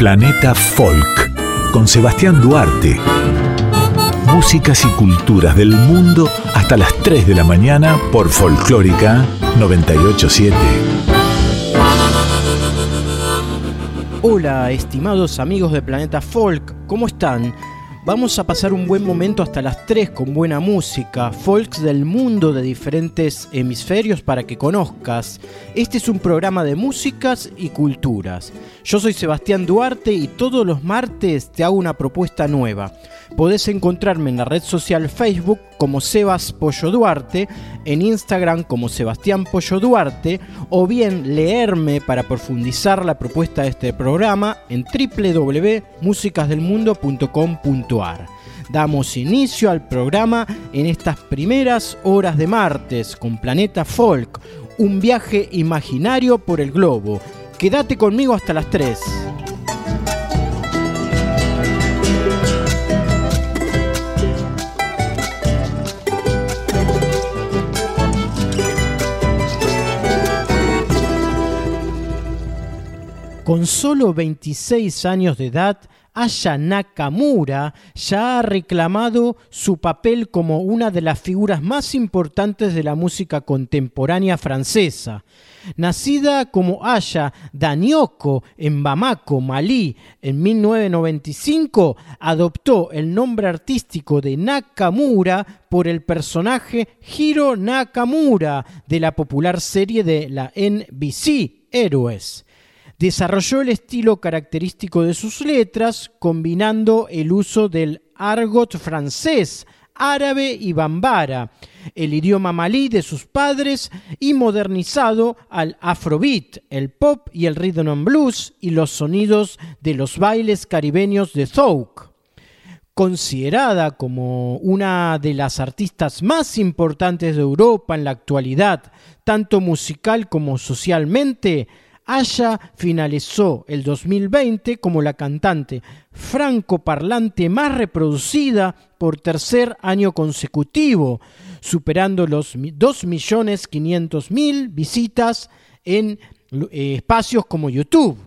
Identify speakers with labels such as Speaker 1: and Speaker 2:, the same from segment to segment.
Speaker 1: Planeta Folk con Sebastián Duarte. Músicas y culturas del mundo hasta las 3 de la mañana por Folclórica 987.
Speaker 2: Hola, estimados amigos de Planeta Folk, ¿cómo están? Vamos a pasar un buen momento hasta las 3 con buena música, folks del mundo de diferentes hemisferios para que conozcas. Este es un programa de músicas y culturas. Yo soy Sebastián Duarte y todos los martes te hago una propuesta nueva. Podés encontrarme en la red social Facebook como Sebas Pollo Duarte, en Instagram como Sebastián Pollo Duarte, o bien leerme para profundizar la propuesta de este programa en www.musicasdelmundo.com.ar. Damos inicio al programa en estas primeras horas de martes con Planeta Folk, un viaje imaginario por el globo. Quédate conmigo hasta las 3. Con solo 26 años de edad, Aya Nakamura ya ha reclamado su papel como una de las figuras más importantes de la música contemporánea francesa. Nacida como Aya Danioko en Bamako, Malí, en 1995, adoptó el nombre artístico de Nakamura por el personaje Hiro Nakamura de la popular serie de la NBC, Héroes. Desarrolló el estilo característico de sus letras, combinando el uso del argot francés, árabe y bambara, el idioma malí de sus padres y modernizado al afrobeat, el pop y el rhythm and blues y los sonidos de los bailes caribeños de Zouk. Considerada como una de las artistas más importantes de Europa en la actualidad, tanto musical como socialmente, Aya finalizó el 2020 como la cantante franco-parlante más reproducida por tercer año consecutivo, superando los 2.500.000 visitas en eh, espacios como YouTube.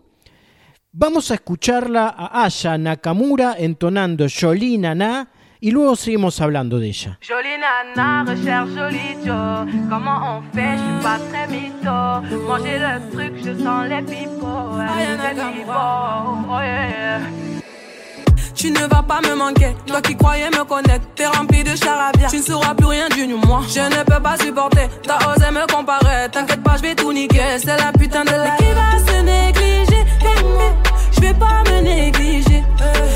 Speaker 2: Vamos a escucharla a Aya Nakamura entonando Jolie Nana y luego seguimos hablando de ella.
Speaker 3: Jolie nana, recherche jolie Joe. Comment on fait, je suis pas très mytho. Manger le truc, je sens les pipots, oh yeah.
Speaker 4: Tu ne vas pas me manquer, toi qui croyais me connaître, t'es rempli de charabia. Tu ne sauras plus rien du moi. Je ne peux pas supporter, t'as osé me comparer. T'inquiète pas, je vais tout niquer, c'est la putain de la. Mais qui va se négliger? Je vais pas me négliger.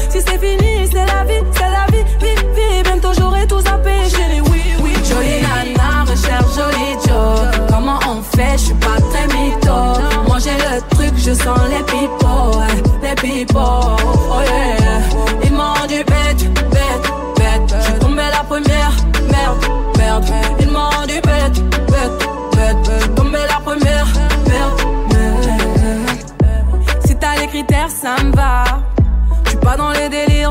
Speaker 4: Si c'est fini, c'est la vie, c'est la vie, vie, vie. Bientôt j'aurai tout zappé, chérie, oui, oui. Jolie nana, recherche jolie Joe. Comment on fait, je suis pas très mytho. J'ai le truc, je sens les pipots, les pipots, oh yeah. Ils m'ont dit bête, bête, bête. Je suis la première, merde, merde. Ils m'ont dit bête, bête, bête. Je suis la première, merde, merde. Si t'as les critères, ça me va.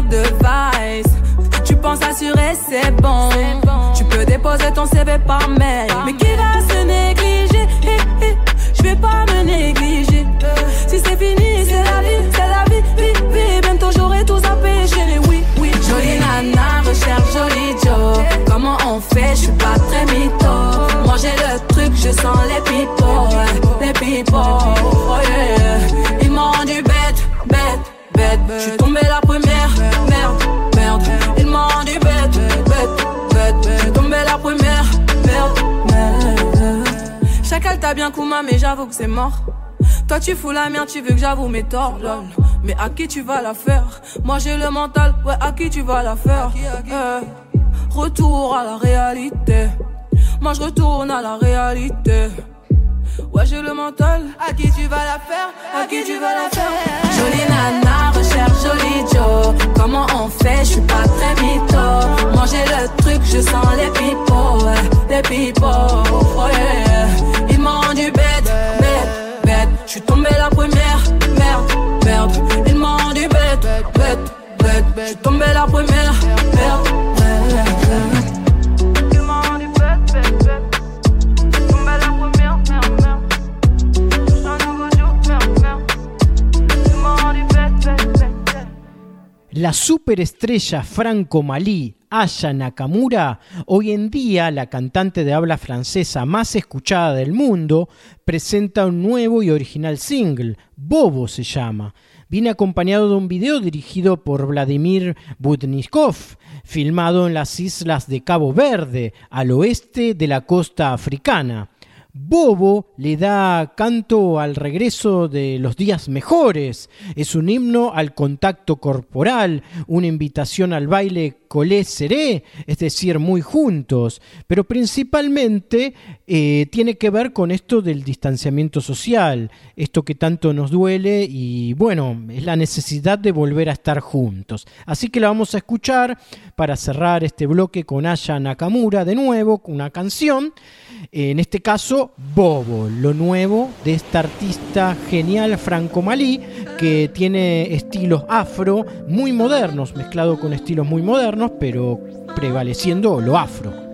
Speaker 4: Les délires de vice. Tu penses assurer, c'est bon. Tu peux déposer ton CV par mail. Mais qui va se négliger? Je vais pas me négliger. Si c'est fini, c'est la vie, c'est la vie, vie, vie. Bientôt j'aurai tout zappé, chérie, oui, oui. Jolie nana, recherche jolie Joe. Comment on fait? Je suis pas très mytho. Moi j'ai le truc, je sens les pipots, les pipots, oh yeah. Ils m'ont du bête, bête, bête. Je suis tombée la première, merde, merde. Ils m'ont du bête, bête, bête. Je suis tombée la première, merde, merde. Chacal t'a bien Kuma, mais j'avoue que c'est mort. Toi tu fous la merde, tu veux que j'avoue mes torts, lol. Mais à qui tu vas la faire? Moi j'ai le mental, ouais, à qui tu vas la faire? Euh, Retour à la réalité. Moi je retourne à la réalité. Ouais, j'ai le mental. À qui tu vas la faire? À qui tu vas la faire? Jolie nana, recherche jolie Joe. Comment on fait? Je suis pas très mytho. J'ai le truc, je sens les ouais, les pipots. Oh yeah. Ils m'ont du bête, bête, bête. Je suis tombée la première, merde, merde. Ils m'ont du bête, bête, bête. Je suis tombée la première, merde, merde.
Speaker 3: Ils La
Speaker 2: superestrella franco-malí Aya Nakamura, hoy en día la cantante de habla francesa más escuchada del mundo, presenta un nuevo y original single, Bobo se llama. Viene acompañado de un video dirigido por Vladimir Budnikov, filmado en las islas de Cabo Verde, al oeste de la costa africana. Bobo le da canto al regreso de los días mejores. Es un himno al contacto corporal, una invitación al baile colé seré, es decir, muy juntos. Pero principalmente eh, tiene que ver con esto del distanciamiento social, esto que tanto nos duele y bueno, es la necesidad de volver a estar juntos. Así que la vamos a escuchar para cerrar este bloque con Aya Nakamura de nuevo, una canción en este caso Bobo, lo nuevo de esta artista genial franco-malí que tiene estilos afro muy modernos, mezclado con estilos muy modernos, pero prevaleciendo lo afro.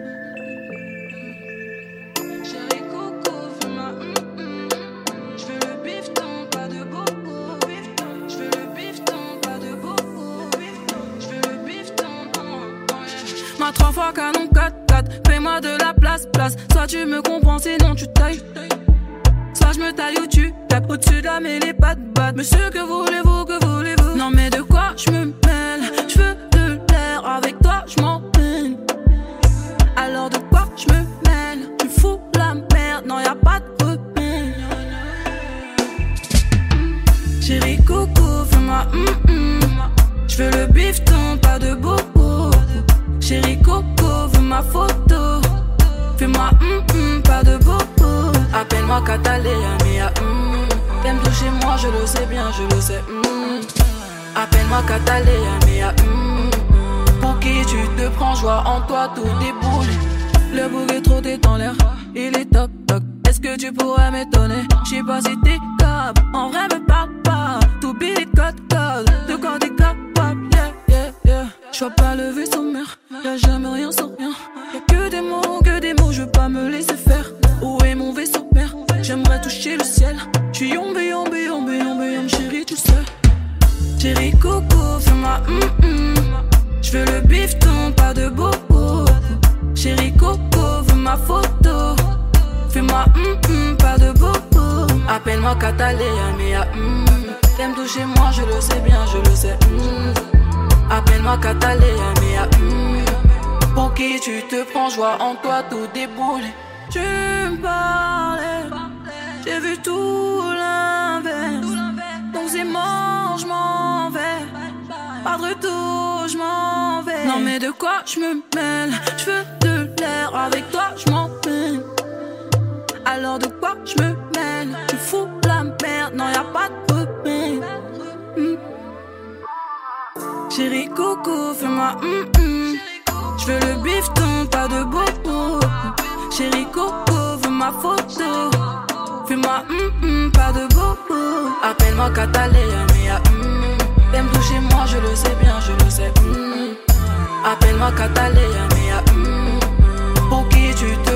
Speaker 4: Place, place. Soit tu me comprends, sinon tu tailles. Soit je me taille ou tu tapes au-dessus de la mêlée, pas de batte. Monsieur, que voulez-vous, que voulez-vous? Non, mais de quoi je me mêle? Je veux de l'air, avec toi je m'en Alors de quoi je me mêle? Tu fous la merde, non, y a pas de repère. Chérie Coco, fais-moi hum hum. Je veux le bifton, pas de bobo. Chérie Coco, veux ma photo. Fais-moi hum hum, pas de bobo. Appelle-moi Catalina, mia hum. T'aimes toucher moi, je le sais bien, je le sais hum. Appelle-moi Catalina, mia hum. Pour qui tu te prends, joie en toi, tout déboule. Le bouquet trop dans l'air, il est toc toc. Est-ce que tu pourrais m'étonner? J'sais pas si t'es cap, en vrai me parle pas. Tout billet code code, de quand t'es capable, yeah yeah yeah. J'vois pas le vaisseau ma photo. Fais-moi hum hum, pas de bobo. Appelle-moi Catalina, mais hum. T'aimes toucher moi, je le sais bien, je le sais. Appelle-moi Catalina, mais hum. Pour qui tu te prends, joie en toi, tout déboule. Tu me parlais, j'ai vu tout l'inverse. Donc c'est mort, je m'en vais. Pas de retour, je m'en vais. Non mais de quoi je me mêle? Je veux avec toi je m'en Alors de quoi je me mêle? Tu fous la merde, non y a pas de repère. Hmm. Chérie Coco, fais-moi hum hum. Je veux le bifton, pas de bobo. Chérie Coco, veux ma photo. Fais-moi hum hum, pas de bobo. Appelle-moi Catalina, mais. T'aimes toucher moi, je le sais bien, je le sais. Appelle-moi Catalina,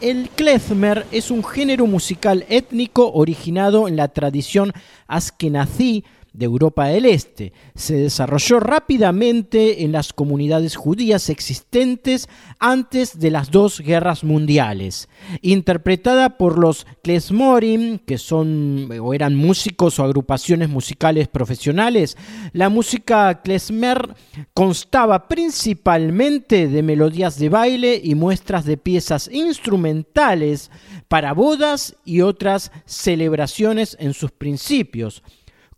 Speaker 2: El klezmer es un género musical étnico originado en la tradición askenazí de Europa del Este. Se desarrolló rápidamente en las comunidades judías existentes antes de las dos guerras mundiales. Interpretada por los klezmorim, que son o eran músicos o agrupaciones musicales profesionales, la música klezmer constaba principalmente de melodías de baile y muestras de piezas instrumentales para bodas y otras celebraciones en sus principios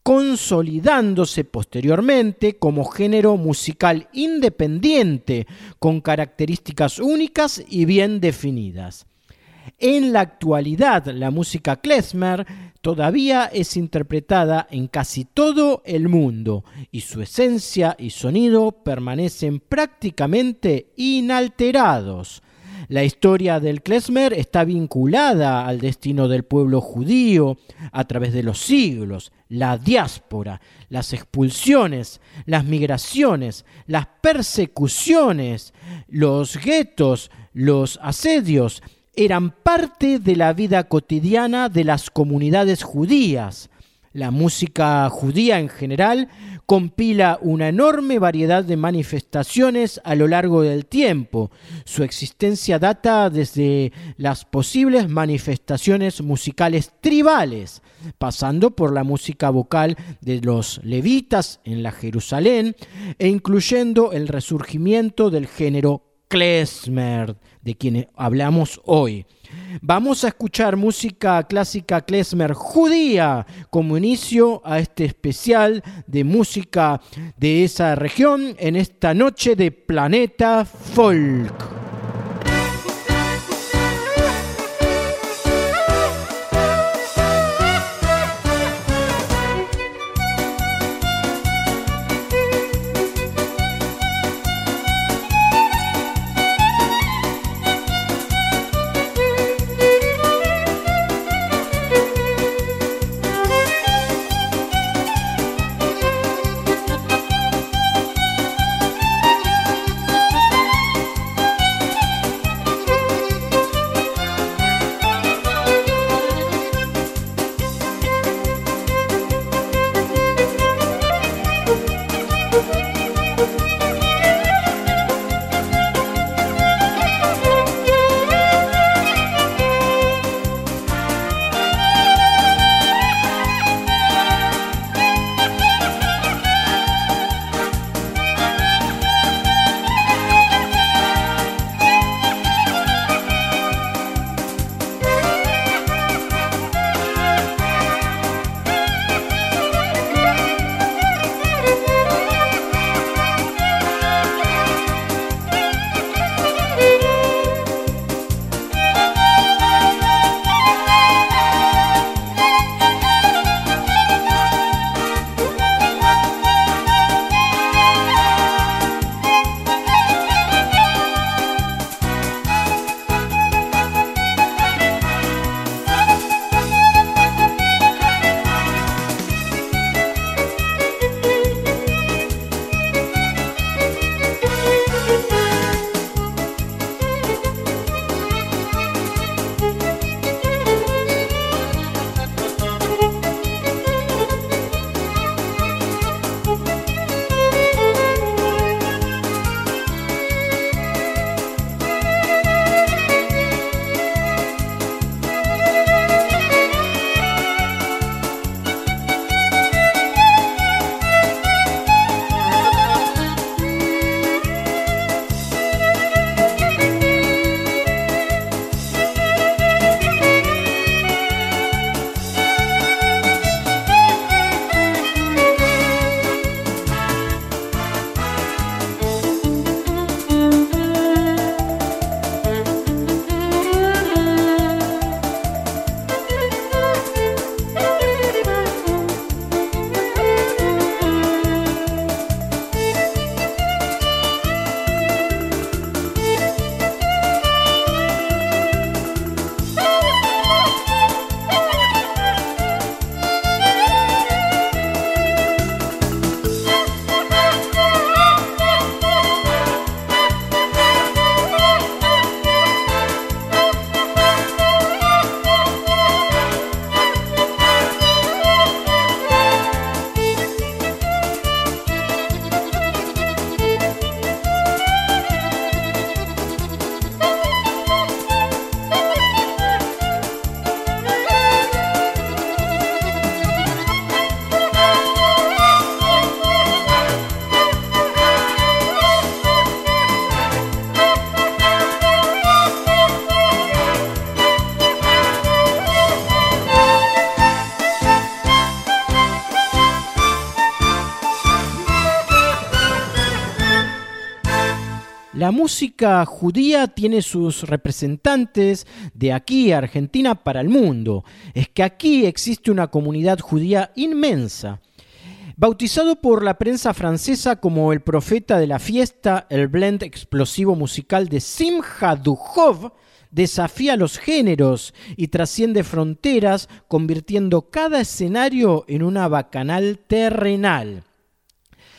Speaker 2: consolidándose posteriormente como género musical independiente con características únicas y bien definidas. En la actualidad, la música klezmer todavía es interpretada en casi todo el mundo y su esencia y sonido permanecen prácticamente inalterados. La historia del klezmer está vinculada al destino del pueblo judío a través de los siglos, la diáspora, las expulsiones, las migraciones, las persecuciones, los guetos, los asedios, eran parte de la vida cotidiana de las comunidades judías. La música judía en general compila una enorme variedad de manifestaciones a lo largo del tiempo. Su existencia data desde las posibles manifestaciones musicales tribales, pasando por la música vocal de los levitas en la Jerusalén e incluyendo el resurgimiento del género klezmer, de quien hablamos hoy. Vamos a escuchar música clásica klezmer judía como inicio a este especial de música de esa región en esta noche de Planeta Folk. La música judía tiene sus representantes de aquí, Argentina, para el mundo. Es que aquí existe una comunidad judía inmensa. Bautizado por la prensa francesa como el profeta de la fiesta, el blend explosivo musical de Simcha Duhov desafía los géneros y trasciende fronteras, convirtiendo cada escenario en una bacanal terrenal.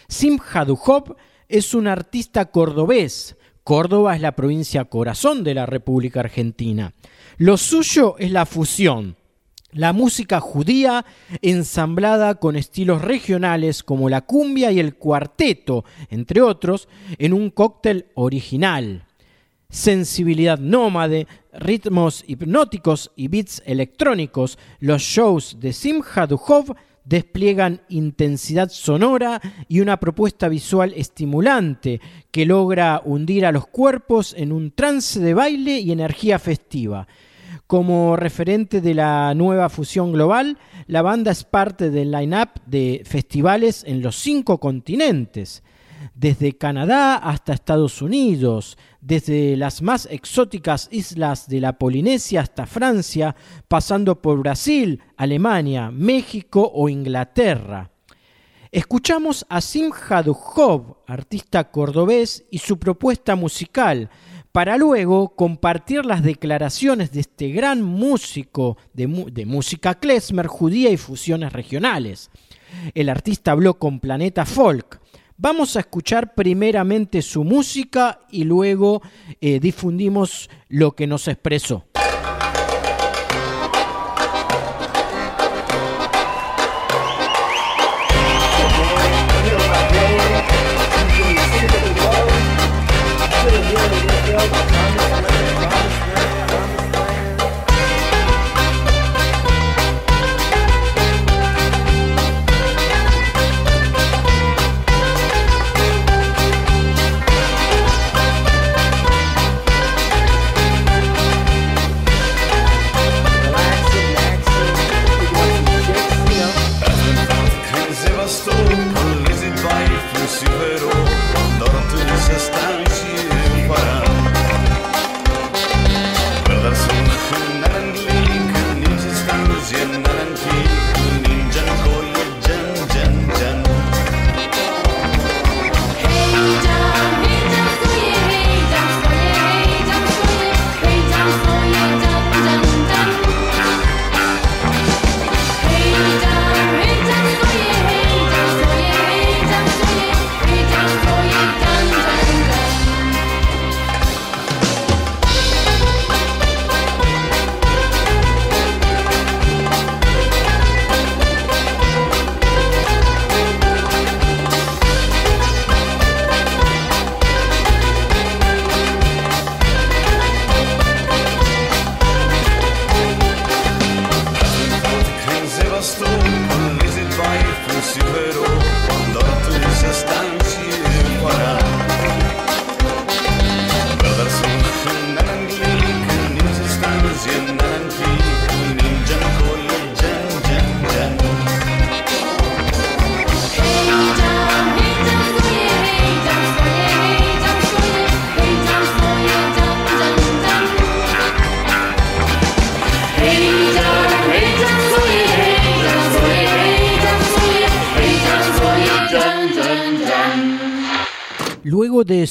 Speaker 2: Simcha Duhov es un artista cordobés. Córdoba es la provincia corazón de la República Argentina. Lo suyo es la fusión la música judía ensamblada con estilos regionales como la cumbia y el cuarteto, entre otros, en un cóctel original. Sensibilidad nómade, ritmos hipnóticos y beats electrónicos, los shows de Simcha Duhov despliegan intensidad sonora y una propuesta visual estimulante que logra hundir a los cuerpos en un trance de baile y energía festiva. Como referente de la nueva fusión global, la banda es parte del line-up de festivales en los cinco continentes, desde Canadá hasta Estados Unidos, desde las más exóticas islas de la Polinesia hasta Francia, pasando por Brasil, Alemania, México o Inglaterra. Escuchamos a Simha Duhov, artista cordobés, y su propuesta musical, para luego compartir las declaraciones de este gran músico de, música klezmer, judía y fusiones regionales. El artista habló con Planeta Folk. Vamos a escuchar primeramente su música y luego eh, difundimos lo que nos expresó.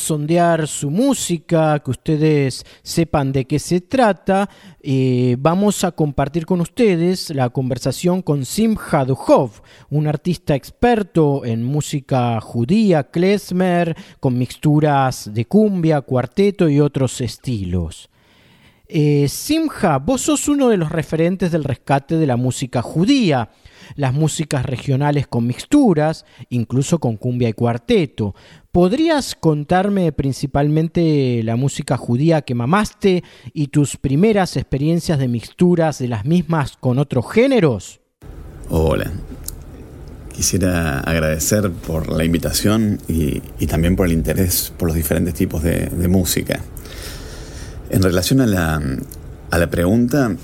Speaker 2: Sondear su música, que ustedes sepan de qué se trata, eh, vamos a compartir con ustedes la conversación con Simcha Duhov, un artista experto en música judía, klezmer, con mixturas de cumbia, cuarteto y otros estilos. Eh, Simcha, vos sos uno de los referentes del rescate de la música judía las músicas regionales con mixturas, incluso con cumbia y cuarteto. ¿Podrías contarme principalmente la música judía que mamaste y tus primeras experiencias de mixturas de las mismas con otros géneros?
Speaker 5: Hola. Quisiera agradecer por la invitación y, también por el interés por los diferentes tipos de, música. En relación a la, a la pregunta,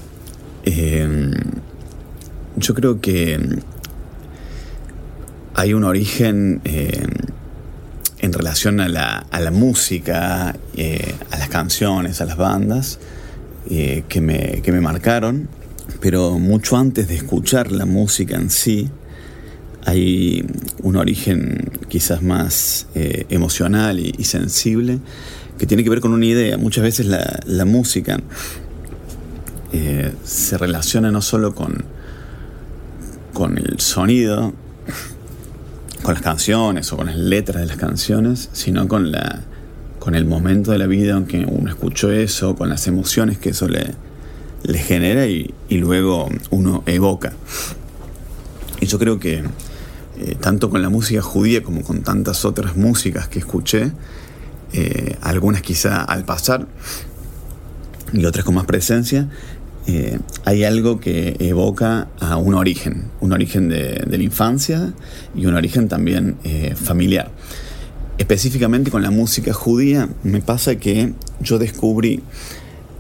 Speaker 5: eh, yo creo que hay un origen eh, en relación a la, música, eh, a las canciones, a las bandas, eh, que, me, que me marcaron, pero mucho antes de escuchar la música en sí, hay un origen quizás más eh, emocional y, sensible que tiene que ver con una idea. Muchas veces la, música eh, se relaciona no solo con, con el sonido, con las canciones o con las letras de las canciones, sino con, la, con el momento de la vida en que uno escuchó eso, con las emociones que eso le, le genera y, y luego uno evoca. Y yo creo que eh, tanto con la música judía como con tantas otras músicas que escuché, eh, algunas quizá al pasar y otras con más presencia, eh, hay algo que evoca a un origen, un origen de, la infancia y un origen también familiar. Específicamente con la música judía me pasa que yo descubrí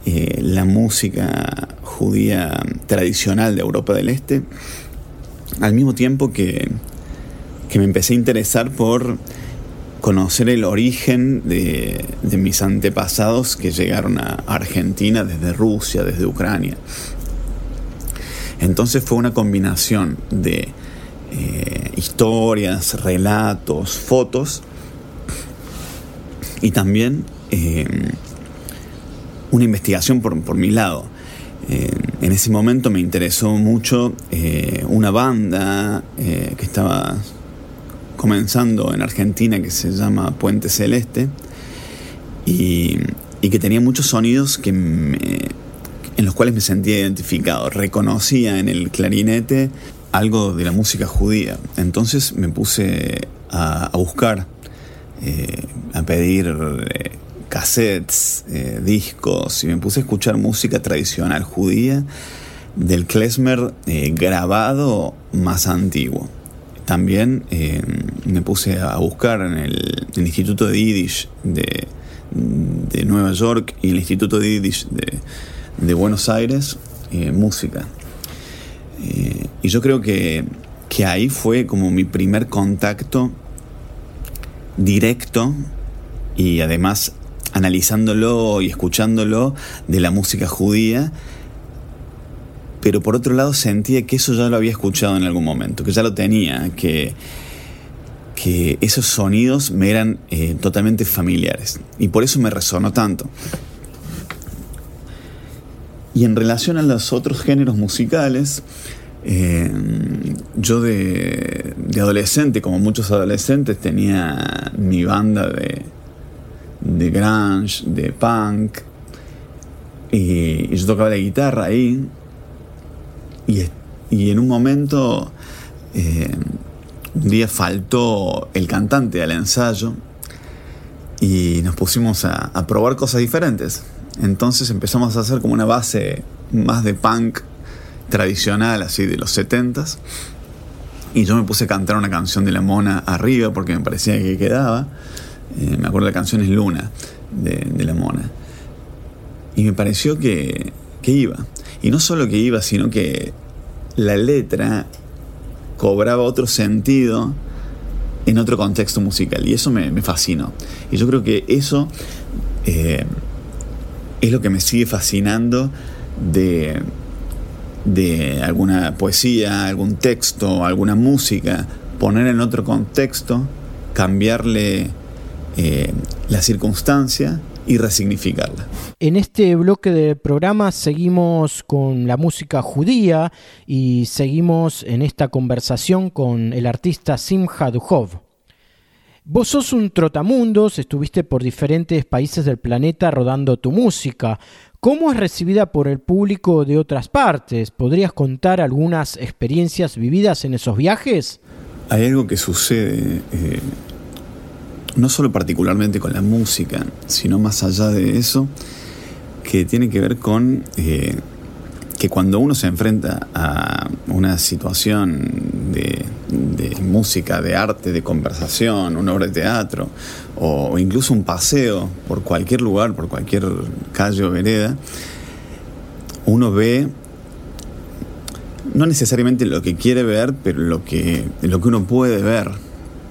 Speaker 5: la música judía tradicional de Europa del Este al mismo tiempo que, que me empecé a interesar por conocer el origen de, mis antepasados que llegaron a Argentina desde Rusia, desde Ucrania. Entonces fue una combinación de eh, historias, relatos, fotos y también eh, una investigación por, mi lado. Eh, en ese momento me interesó mucho una banda que estaba comenzando en Argentina que se llama Puente Celeste y, que tenía muchos sonidos que en los cuales me sentía identificado. Reconocía en el clarinete algo de la música judía. Entonces me puse a, buscar, eh, a pedir eh, cassettes, eh, discos y me puse a escuchar música tradicional judía del klezmer grabado más antiguo. También eh, me puse a buscar en el, Instituto de Yiddish de, Nueva York y el Instituto de Yiddish de, Buenos Aires eh, música. Eh, y yo creo que, que ahí fue como mi primer contacto directo y además analizándolo y escuchándolo de la música judía pero por otro lado sentía que eso ya lo había escuchado en algún momento, que ya lo tenía, que, que esos sonidos me eran eh, totalmente familiares y por eso me resonó tanto. Y en relación a los otros géneros musicales, eh, yo de, adolescente, como muchos adolescentes, tenía mi banda de, de grunge, de punk, y, y yo tocaba la guitarra ahí, y, en un momento, eh, un día faltó el cantante al ensayo y nos pusimos a, probar cosas diferentes. Entonces empezamos a hacer como una base más de punk tradicional, así de los 70s. Y yo me puse a cantar una canción de la mona arriba porque me parecía que quedaba. Eh, me acuerdo la canción es Luna de, de la mona. Y me pareció que, que iba. Y no solo que iba, sino que la letra cobraba otro sentido en otro contexto musical. Y eso me, fascinó. Y yo creo que eso eh, es lo que me sigue fascinando de, de alguna poesía, algún texto, alguna música, poner en otro contexto, cambiarle eh, la circunstancia y resignificarla.
Speaker 2: En este bloque del programa seguimos con la música judía y seguimos en esta conversación con el artista Simcha Duhov. Vos sos un trotamundos, estuviste por diferentes países del planeta rodando tu música. ¿Cómo es recibida por el público de otras partes? ¿Podrías contar algunas experiencias vividas en esos viajes?
Speaker 5: Hay algo que sucede eh, no solo particularmente con la música, sino más allá de eso, que tiene que ver con eh, que cuando uno se enfrenta a una situación de, música, de arte, de conversación, una obra de teatro, o, incluso un paseo por cualquier lugar, por cualquier calle o vereda, uno ve no necesariamente lo que quiere ver, pero lo que, lo que uno puede ver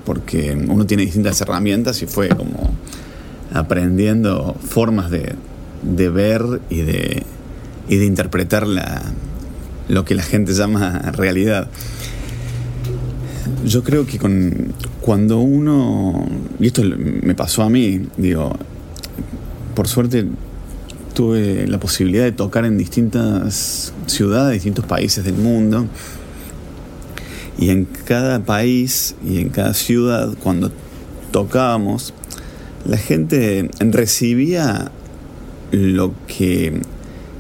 Speaker 5: porque uno tiene distintas herramientas y fue como aprendiendo formas de, de ver y de, y de interpretar la, lo que la gente llama realidad. Yo creo que con, cuando uno, y esto me pasó a mí, digo, por suerte tuve la posibilidad de tocar en distintas ciudades, distintos países del mundo, y en cada país y en cada ciudad, cuando tocábamos, la gente recibía lo que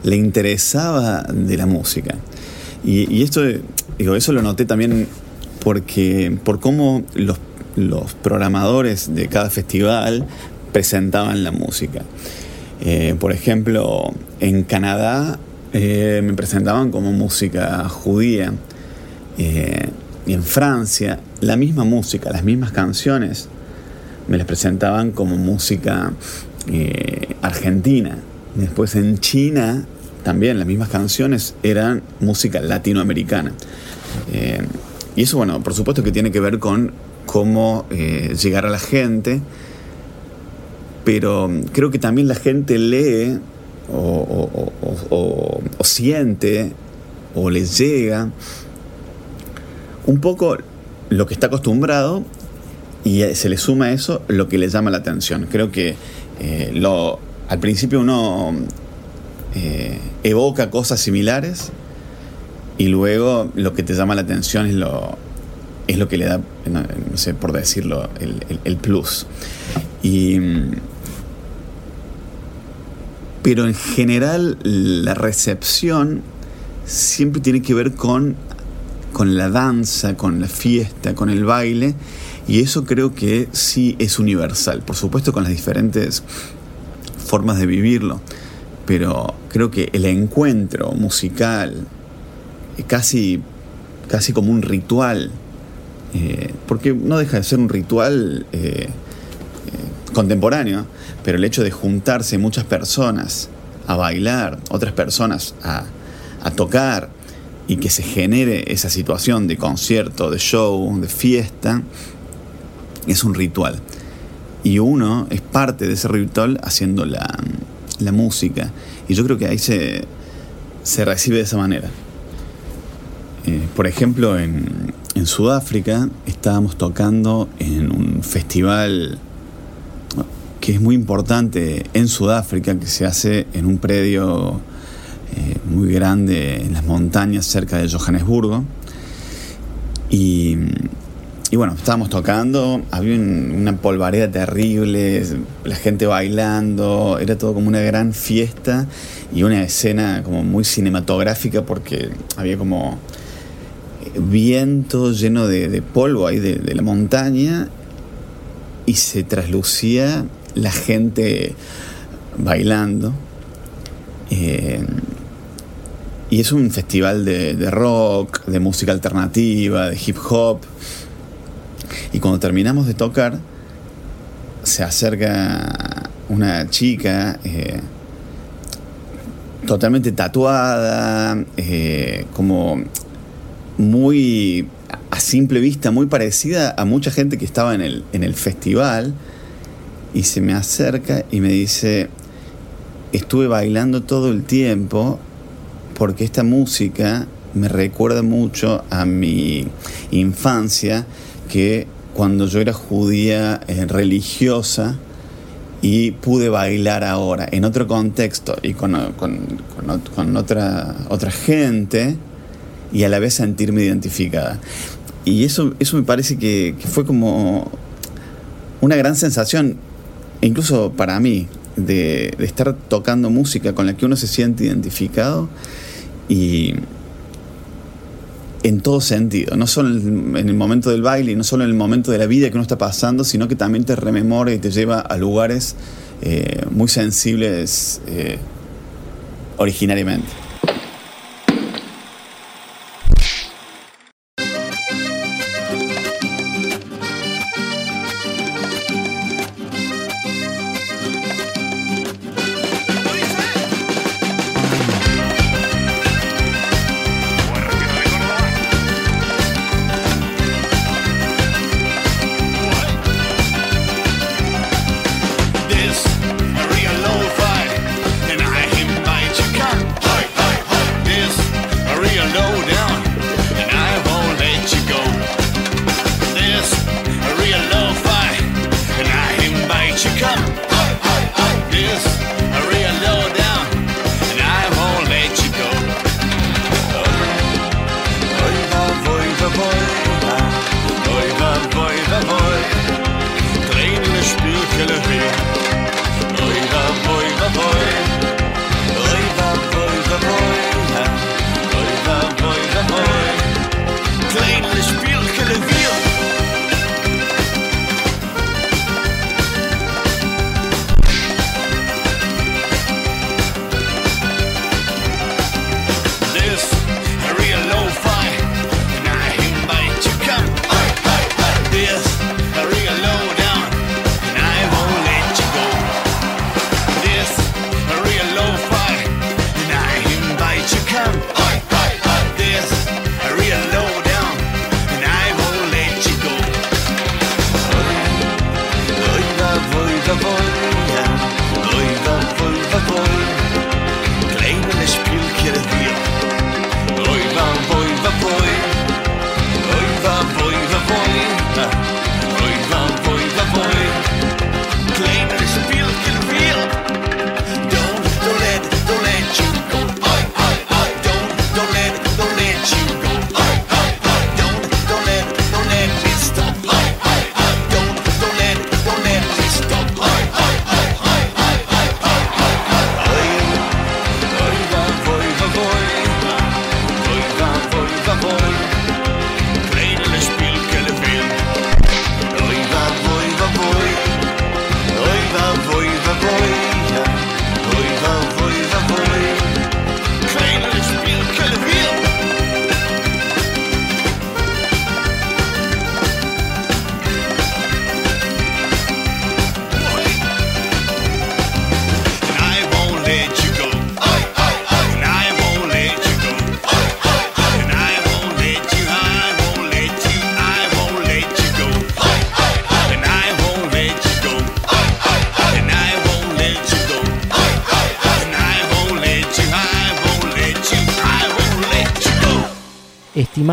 Speaker 5: le interesaba de la música. Y, esto, digo, eso lo noté también porque por cómo los, programadores de cada festival presentaban la música. Eh, por ejemplo, en Canadá eh, me presentaban como música judía. Eh, y en Francia, la misma música, las mismas canciones, me las presentaban como música argentina. Después en China también las mismas canciones eran música latinoamericana. Eh, y eso, bueno, por supuesto que tiene que ver con cómo eh, llegar a la gente, pero creo que también la gente lee o, o siente o le llega un poco lo que está acostumbrado y se le suma a eso lo que le llama la atención. Creo que eh, lo, al principio uno eh, evoca cosas similares y luego lo que te llama la atención es lo, es lo que le da, no, sé por decirlo, el, plus. Y, pero en general la recepción siempre tiene que ver con, con la danza, con la fiesta, con el baile, y eso creo que sí es universal, por supuesto con las diferentes formas de vivirlo pero creo que el encuentro musical, eh, casi, casi como un ritual, eh, porque no deja de ser un ritual eh, contemporáneo, pero el hecho de juntarse muchas personas a bailar, otras personas a, a tocar, y que se genere esa situación de concierto, de show, de fiesta, es un ritual. Y uno es parte de ese ritual haciendo la, la música. Y yo creo que ahí se, se recibe de esa manera. Eh, por ejemplo, en, en, Sudáfrica estábamos tocando en un festival que es muy importante en Sudáfrica, que se hace en un predio eh, muy grande en las montañas cerca de Johannesburgo. Y bueno, estábamos tocando, había una polvareda terrible, la gente bailando, era todo como una gran fiesta y una escena como muy cinematográfica porque había como viento lleno de, polvo ahí de, la montaña y se traslucía la gente bailando. Eh, y es un festival de rock, de música alternativa, de hip hop. Y cuando terminamos de tocar, se acerca una chica eh, totalmente tatuada, eh, como muy a simple vista, muy parecida a mucha gente que estaba en el, en el festival, y se me acerca y me dice, estuve bailando todo el tiempo porque esta música me recuerda mucho a mi infancia que cuando yo era judía eh, religiosa y pude bailar ahora en otro contexto y con, otra, otra gente y a la vez sentirme identificada. Y eso, eso me parece que, fue como una gran sensación, incluso para mí, de estar tocando música con la que uno se siente identificado y, en todo sentido, no solo en el momento del baile, no solo en el momento de la vida que uno está pasando, sino que también te rememora y te lleva a lugares eh, muy sensibles eh, originariamente.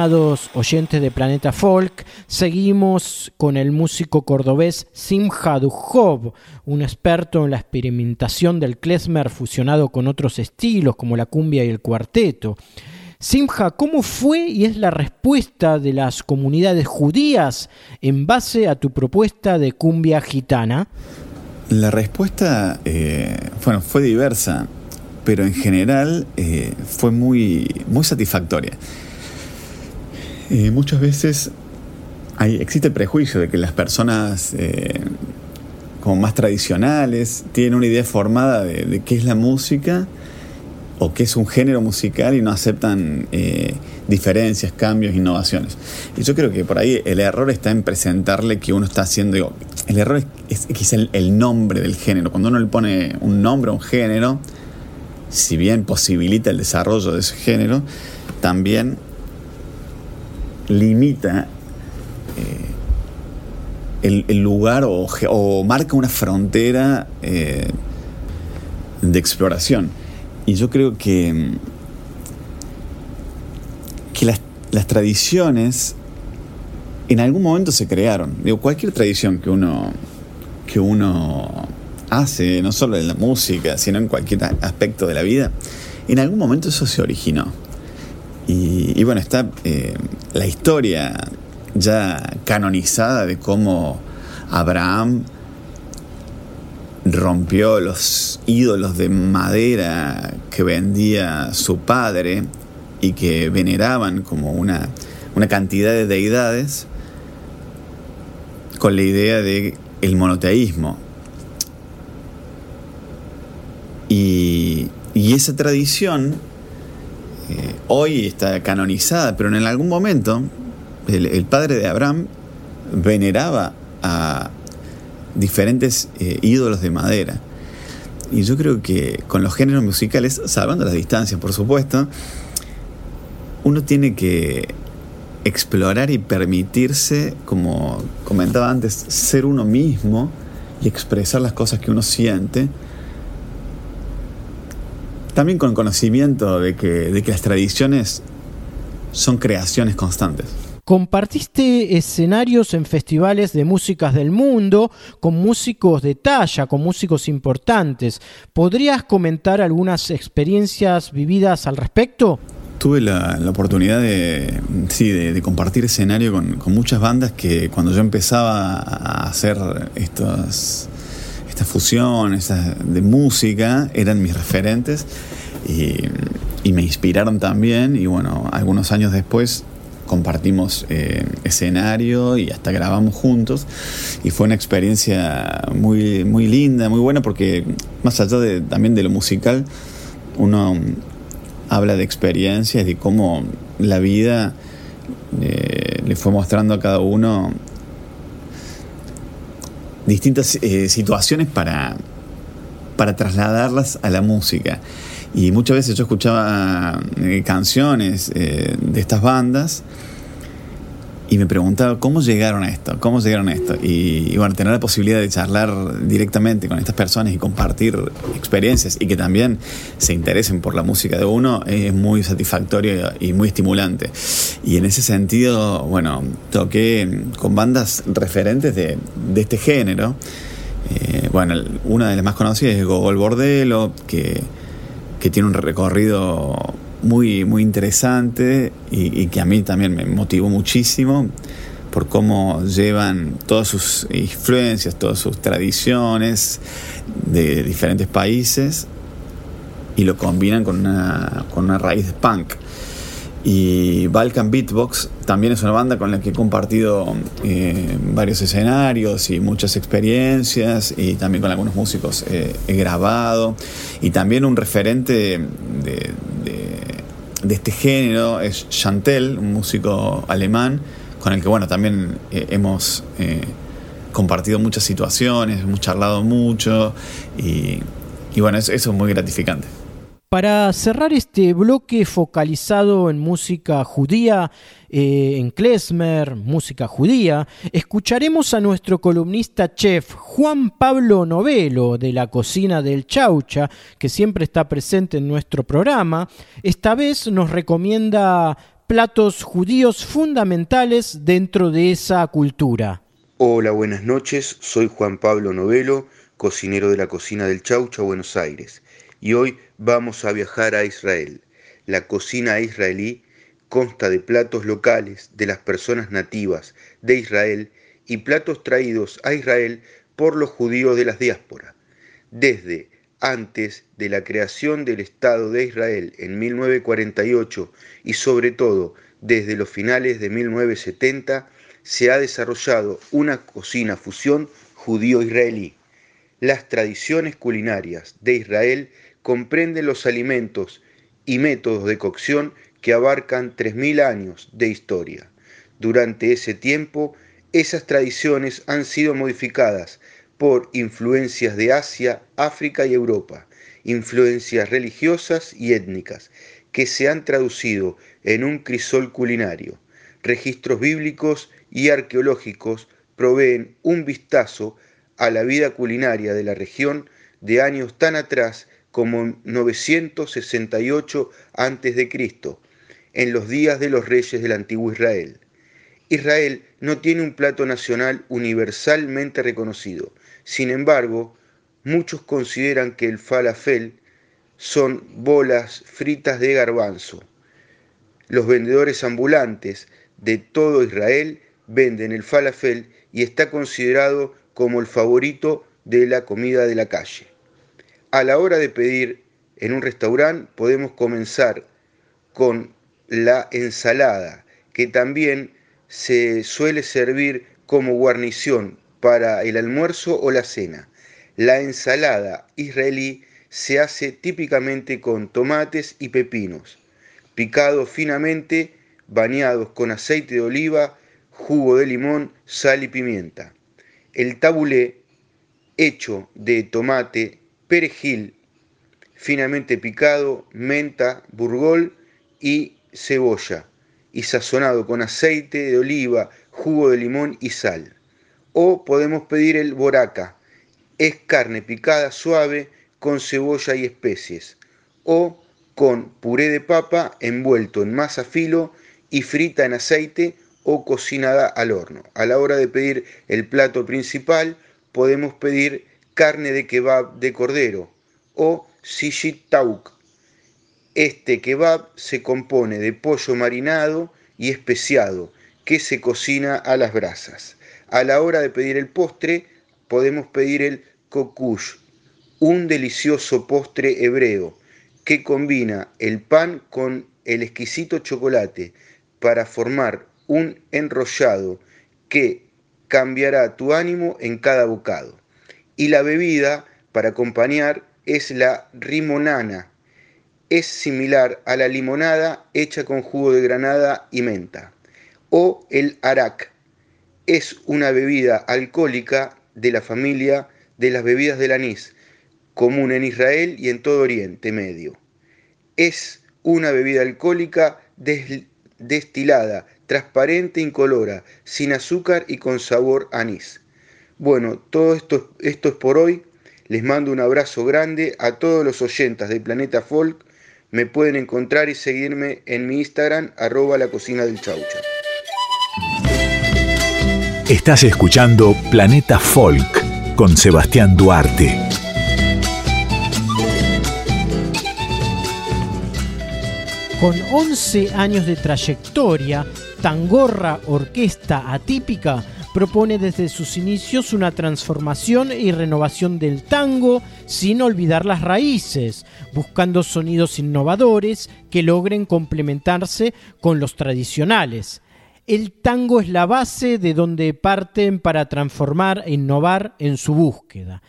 Speaker 2: Estimados oyentes de Planeta Folk, seguimos con el músico cordobés Simha Dujov, un experto en la experimentación del klezmer fusionado con otros estilos como la cumbia y el cuarteto. Simha, ¿cómo fue y es la respuesta de las comunidades judías en base a tu propuesta de cumbia gitana?
Speaker 5: La respuesta eh, bueno, fue diversa, pero en general eh, fue muy, muy satisfactoria. Eh, muchas veces hay, existe el prejuicio de que las personas eh, como más tradicionales tienen una idea formada de, qué es la música o qué es un género musical y no aceptan eh, diferencias, cambios, innovaciones. Y yo creo que por ahí el error está en presentarle que uno está haciendo, el error es, es el, nombre del género. Cuando uno le pone un nombre a un género, si bien posibilita el desarrollo de ese género, también limita eh, el, lugar o, marca una frontera eh, de exploración. Y yo creo que, que las, las, tradiciones en algún momento se crearon. Digo, cualquier tradición que uno, que uno hace, no solo en la música, sino en cualquier aspecto de la vida, en algún momento eso se originó. Y, bueno, está eh, la historia ya canonizada de cómo Abraham rompió los ídolos de madera que vendía su padre y que veneraban como una, una cantidad de deidades con la idea de el monoteísmo. Y, y esa tradición eh, hoy está canonizada, pero en algún momento el, padre de Abraham veneraba a diferentes eh, ídolos de madera. Y yo creo que con los géneros musicales, salvando las distancias, por supuesto, uno tiene que explorar y permitirse, como comentaba antes, ser uno mismo y expresar las cosas que uno siente también con conocimiento de que, de que las tradiciones son creaciones constantes.
Speaker 2: Compartiste escenarios en festivales de músicas del mundo con músicos de talla, con músicos importantes. ¿Podrías comentar algunas experiencias vividas al respecto?
Speaker 5: Tuve la, oportunidad de, sí, de, compartir escenario con, con, muchas bandas que cuando yo empezaba a hacer estos, estas fusiones de música eran mis referentes y, me inspiraron también. Y bueno, algunos años después compartimos eh, escenario y hasta grabamos juntos. Y fue una experiencia muy, muy linda, muy buena porque más allá de, también de lo musical, uno habla de experiencias, de cómo la vida eh, le fue mostrando a cada uno distintas eh, situaciones para, para trasladarlas a la música. Y muchas veces yo escuchaba eh, canciones eh, de estas bandas y me preguntaba cómo llegaron a esto, cómo llegaron a esto. Y, bueno, tener la posibilidad de charlar directamente con estas personas y compartir experiencias y que también se interesen por la música de uno es muy satisfactorio y muy estimulante. Y en ese sentido, bueno, toqué con bandas referentes de, de este género. Eh, bueno, una de las más conocidas es Gogol Bordelo, que, que tiene un recorrido muy, muy interesante y, que a mí también me motivó muchísimo por cómo llevan todas sus influencias, todas sus tradiciones de diferentes países y lo combinan con una, con una raíz de punk. Y Balkan Beatbox también es una banda con la que he compartido eh, varios escenarios y muchas experiencias y también con algunos músicos eh, he grabado. Y también un referente de, este género es Chantel, un músico alemán con el que bueno también eh, hemos compartido muchas situaciones, hemos charlado mucho y bueno, eso es muy gratificante.
Speaker 2: Para cerrar este bloque focalizado en música judía, eh, en klezmer, música judía, escucharemos a nuestro columnista chef Juan Pablo Novelo de la cocina del Chaucha, que siempre está presente en nuestro programa. Esta vez nos recomienda platos judíos fundamentales dentro de esa cultura.
Speaker 6: Hola, buenas noches. Soy Juan Pablo Novelo, cocinero de la cocina del Chaucha, Buenos Aires. Y hoy vamos a viajar a Israel. La cocina israelí consta de platos locales de las personas nativas de Israel y platos traídos a Israel por los judíos de las diásporas. Desde antes de la creación del Estado de Israel en 1948 y sobre todo desde los finales de 1970, se ha desarrollado una cocina fusión judío-israelí. Las tradiciones culinarias de Israel comprenden los alimentos y métodos de cocción que abarcan 3.000 años de historia. Durante ese tiempo, esas tradiciones han sido modificadas por influencias de Asia, África y Europa, influencias religiosas y étnicas, que se han traducido en un crisol culinario. Registros bíblicos y arqueológicos proveen un vistazo a la vida culinaria de la región de años tan atrás como 968 a.C., en los días de los reyes del antiguo Israel. Israel no tiene un plato nacional universalmente reconocido. Sin embargo, muchos consideran que el falafel son bolas fritas de garbanzo. Los vendedores ambulantes de todo Israel venden el falafel y está considerado como el favorito de la comida de la calle. A la hora de pedir en un restaurante podemos comenzar con la ensalada, que también se suele servir como guarnición para el almuerzo o la cena. La ensalada israelí se hace típicamente con tomates y pepinos, picados finamente, bañados con aceite de oliva, jugo de limón, sal y pimienta. El tabulé, hecho de tomate, perejil, finamente picado, menta, burgol y cebolla, y sazonado con aceite de oliva, jugo de limón y sal. O podemos pedir el boraca, es carne picada suave con cebolla y especies. O con puré de papa envuelto en masa filo y frita en aceite o cocinada al horno. A la hora de pedir el plato principal, podemos pedir carne de kebab de cordero o sishit tauk. Este kebab se compone de pollo marinado y especiado que se cocina a las brasas. A la hora de pedir el postre, podemos pedir el kokush, un delicioso postre hebreo que combina el pan con el exquisito chocolate para formar un enrollado que cambiará tu ánimo en cada bocado. Y la bebida para acompañar es la rimonana. Es similar a la limonada hecha con jugo de granada y menta. O el arak. Es una bebida alcohólica de la familia de las bebidas del anís, común en Israel y en todo Oriente Medio. Es una bebida alcohólica destilada transparente, incolora, sin azúcar y con sabor anís. Bueno, todo esto, esto es por hoy. Les mando un abrazo grande a todos los oyentes de Planeta Folk. Me pueden encontrar y seguirme en mi Instagram, arroba la cocina del chaucha.
Speaker 1: Estás escuchando Planeta Folk con Sebastián Duarte.
Speaker 2: Con 11 años de trayectoria, Tangorra Orquesta Atípica propone desde sus inicios una transformación y renovación del tango sin olvidar las raíces, buscando sonidos innovadores que logren complementarse con los tradicionales. El tango es la base de donde parten para transformar e innovar en su búsqueda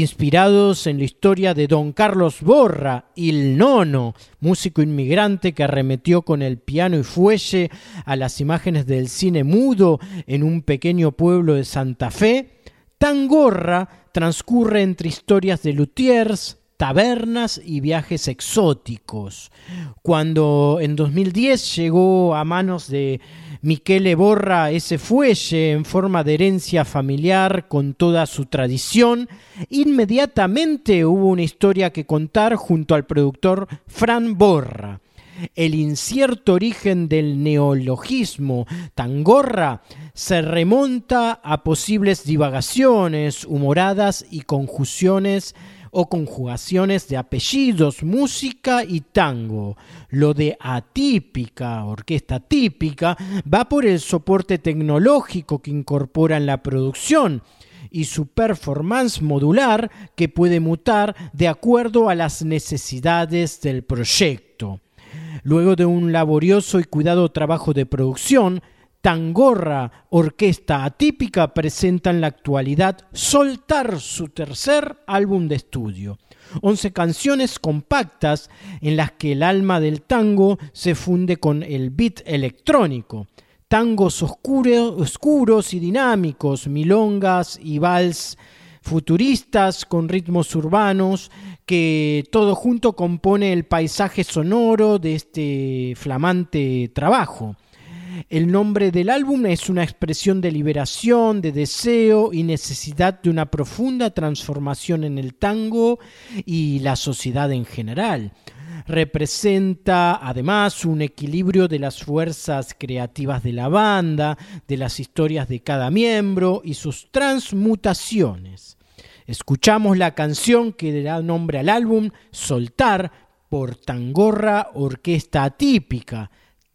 Speaker 2: inspirados en la historia de don Carlos Borra, el nono, músico inmigrante que arremetió con el piano y fuelle a las imágenes del cine mudo en un pequeño pueblo de Santa Fe, Tangorra transcurre entre historias de luthiers, tabernas y viajes exóticos. Cuando en 2010 llegó a manos de Miquele Borra ese fuelle en forma de herencia familiar con toda su tradición, inmediatamente hubo una historia que contar junto al productor Fran Borra. El incierto origen del neologismo tangorra se remonta a posibles divagaciones humoradas y conjunciones o conjugaciones de apellidos, música y tango. Lo de atípica, orquesta típica, va por el soporte tecnológico que incorpora en la producción y su performance modular que puede mutar de acuerdo a las necesidades del proyecto. Luego de un laborioso y cuidado trabajo de producción, Tangorra Orquesta Atípica presenta en la actualidad Soltar su tercer álbum de estudio. Once canciones compactas en las que el alma del tango se funde con el beat electrónico. Tangos oscuros y dinámicos, milongas y vals futuristas con ritmos urbanos que todo junto compone el paisaje sonoro de este flamante trabajo. El nombre del álbum es una expresión de liberación, de deseo y necesidad de una profunda transformación en el tango y la sociedad en general. Representa además un equilibrio de las fuerzas creativas de la banda, de las historias de cada miembro y sus transmutaciones. Escuchamos la canción que da nombre al álbum, Soltar, por Tangorra Orquesta Atípica,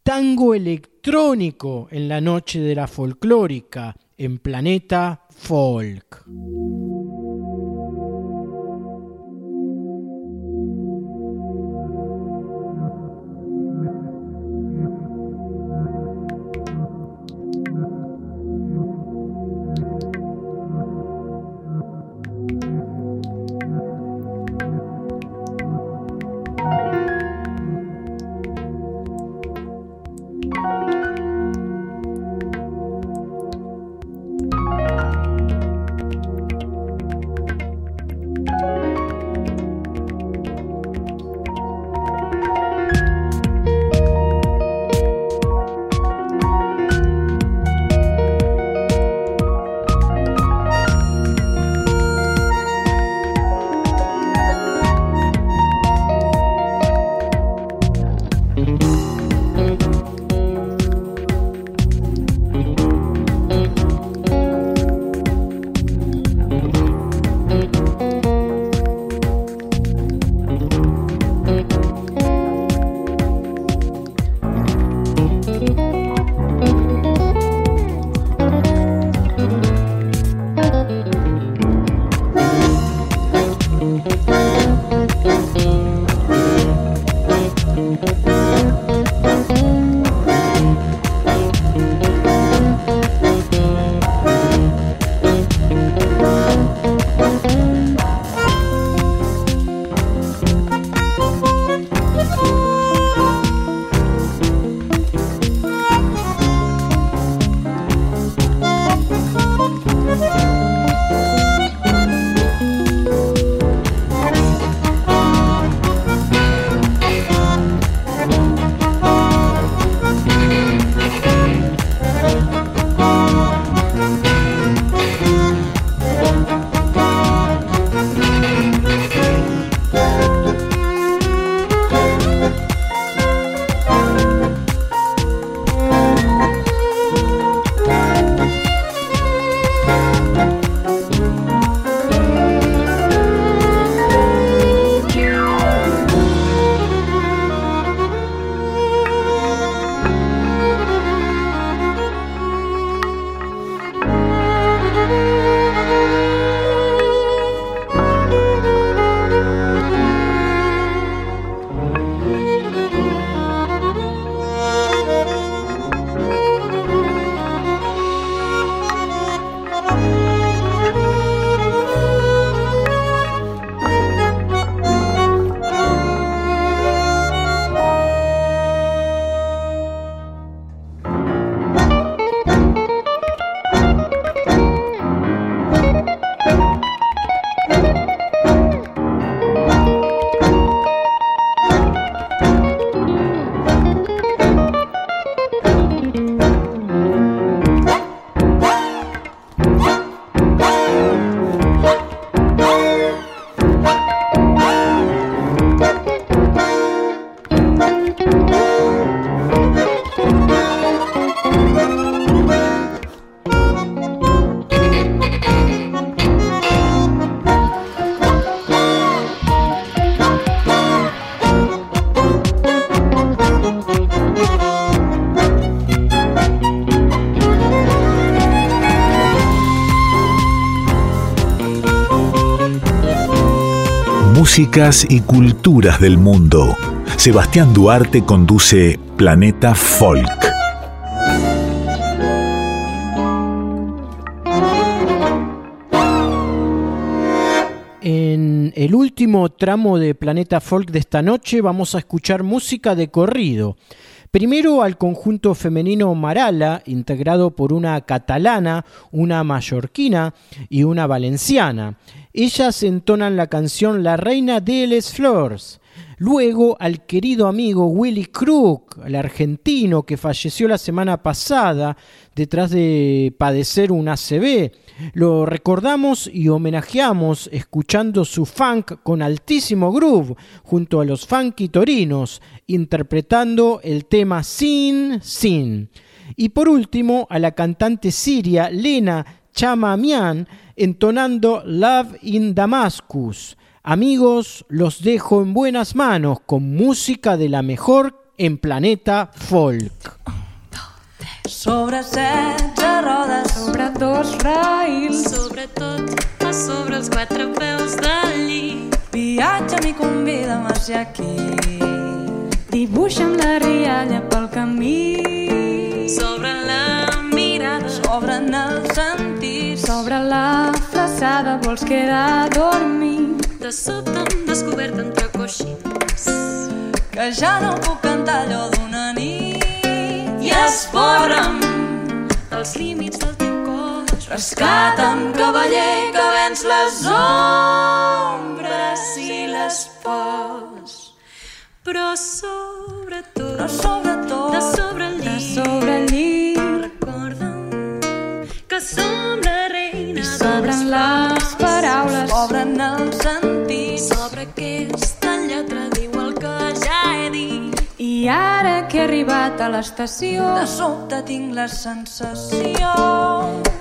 Speaker 2: tango electrónico en la noche de la folclórica en Planeta Folk.
Speaker 1: Músicas y culturas del mundo. Sebastián Duarte conduce Planeta Folk.
Speaker 2: En el último tramo de Planeta Folk de esta noche vamos a escuchar música de corrido. Primero al conjunto femenino Marala, integrado por una catalana, una mallorquina y una valenciana. Ellas entonan la canción La Reina de les Flores. Luego al querido amigo Willy Crook, el argentino que falleció la semana pasada detrás de padecer un ACV. Lo recordamos y homenajeamos escuchando su funk con altísimo groove junto a los funky torinos, interpretando el tema Sin Sin. Y por último a la cantante siria Lena Chamamian entonando Love in Damascus. Amigos, los dejo en buenas manos con música de la mejor en Planeta Folk.
Speaker 4: Sobre setze rodes, sobre dos
Speaker 7: Sobretot a sobre els quatre peus del llit.
Speaker 4: viatge m'hi convida a ser aquí. Dibuixa'm la rialla pel camí,
Speaker 7: Sobre la mirada,
Speaker 4: s'obren els sobre la flaçada vols quedar a dormir,
Speaker 7: de sobte hem descobert entre coixins.
Speaker 4: que ja no puc cantar allò d'una nit. I esborra'm,
Speaker 7: Els límits del teu cos,
Speaker 4: rescata'm, cavaller, que venç les ombres i les pors.
Speaker 7: però sobretot,
Speaker 4: Però sobretot,
Speaker 7: de sobre el
Speaker 4: de
Speaker 7: llit,
Speaker 4: sobre el llit,
Speaker 7: recorda'm que som la
Speaker 4: les paraules,
Speaker 7: s'obren
Speaker 4: s'obren els sentits.
Speaker 7: sobre aquesta lletra diu el que ja he dit.
Speaker 4: I ara que he arribat a l'estació, de sobte tinc la sensació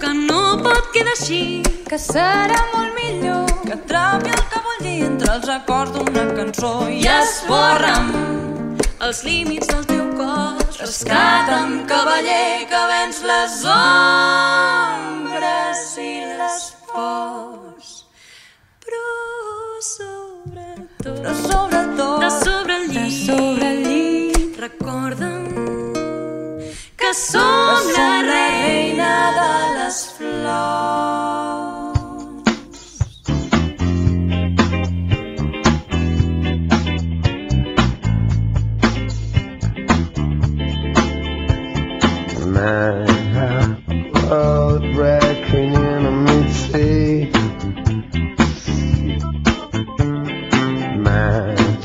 Speaker 7: Que no pot quedar així,
Speaker 4: que serà molt millor que atrapi el que vull dir entre els acords d'una cançó i esborra'm,
Speaker 7: els límits del teu cos,
Speaker 4: rescata'm, cavaller, que venç les ombres i les pors.
Speaker 7: però sobretot,
Speaker 4: Però sobretot,
Speaker 7: de sobre el
Speaker 4: de
Speaker 7: llit,
Speaker 4: sobre el llit,
Speaker 7: recorda'm que
Speaker 4: que
Speaker 7: som la reina
Speaker 4: de les flors.
Speaker 8: Man,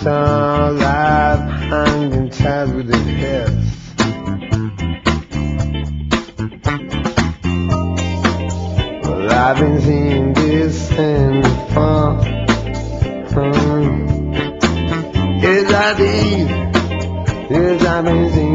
Speaker 8: Man's alive, hanging tied with his. Well, I've been seeing this the far. Yes, I did. Yes, I've been singing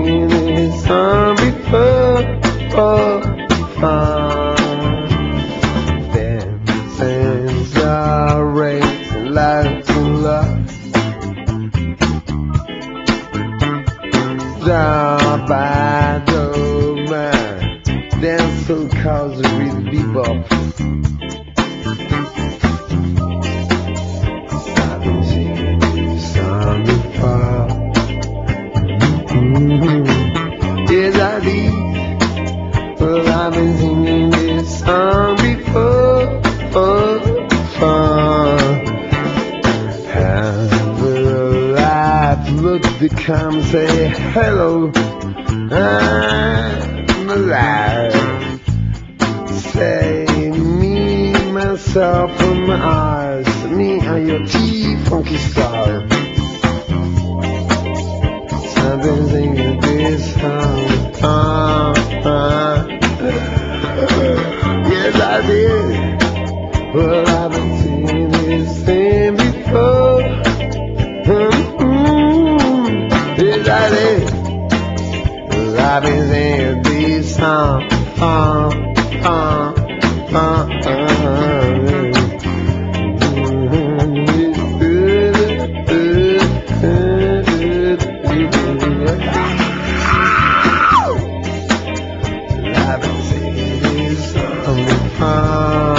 Speaker 8: Oh.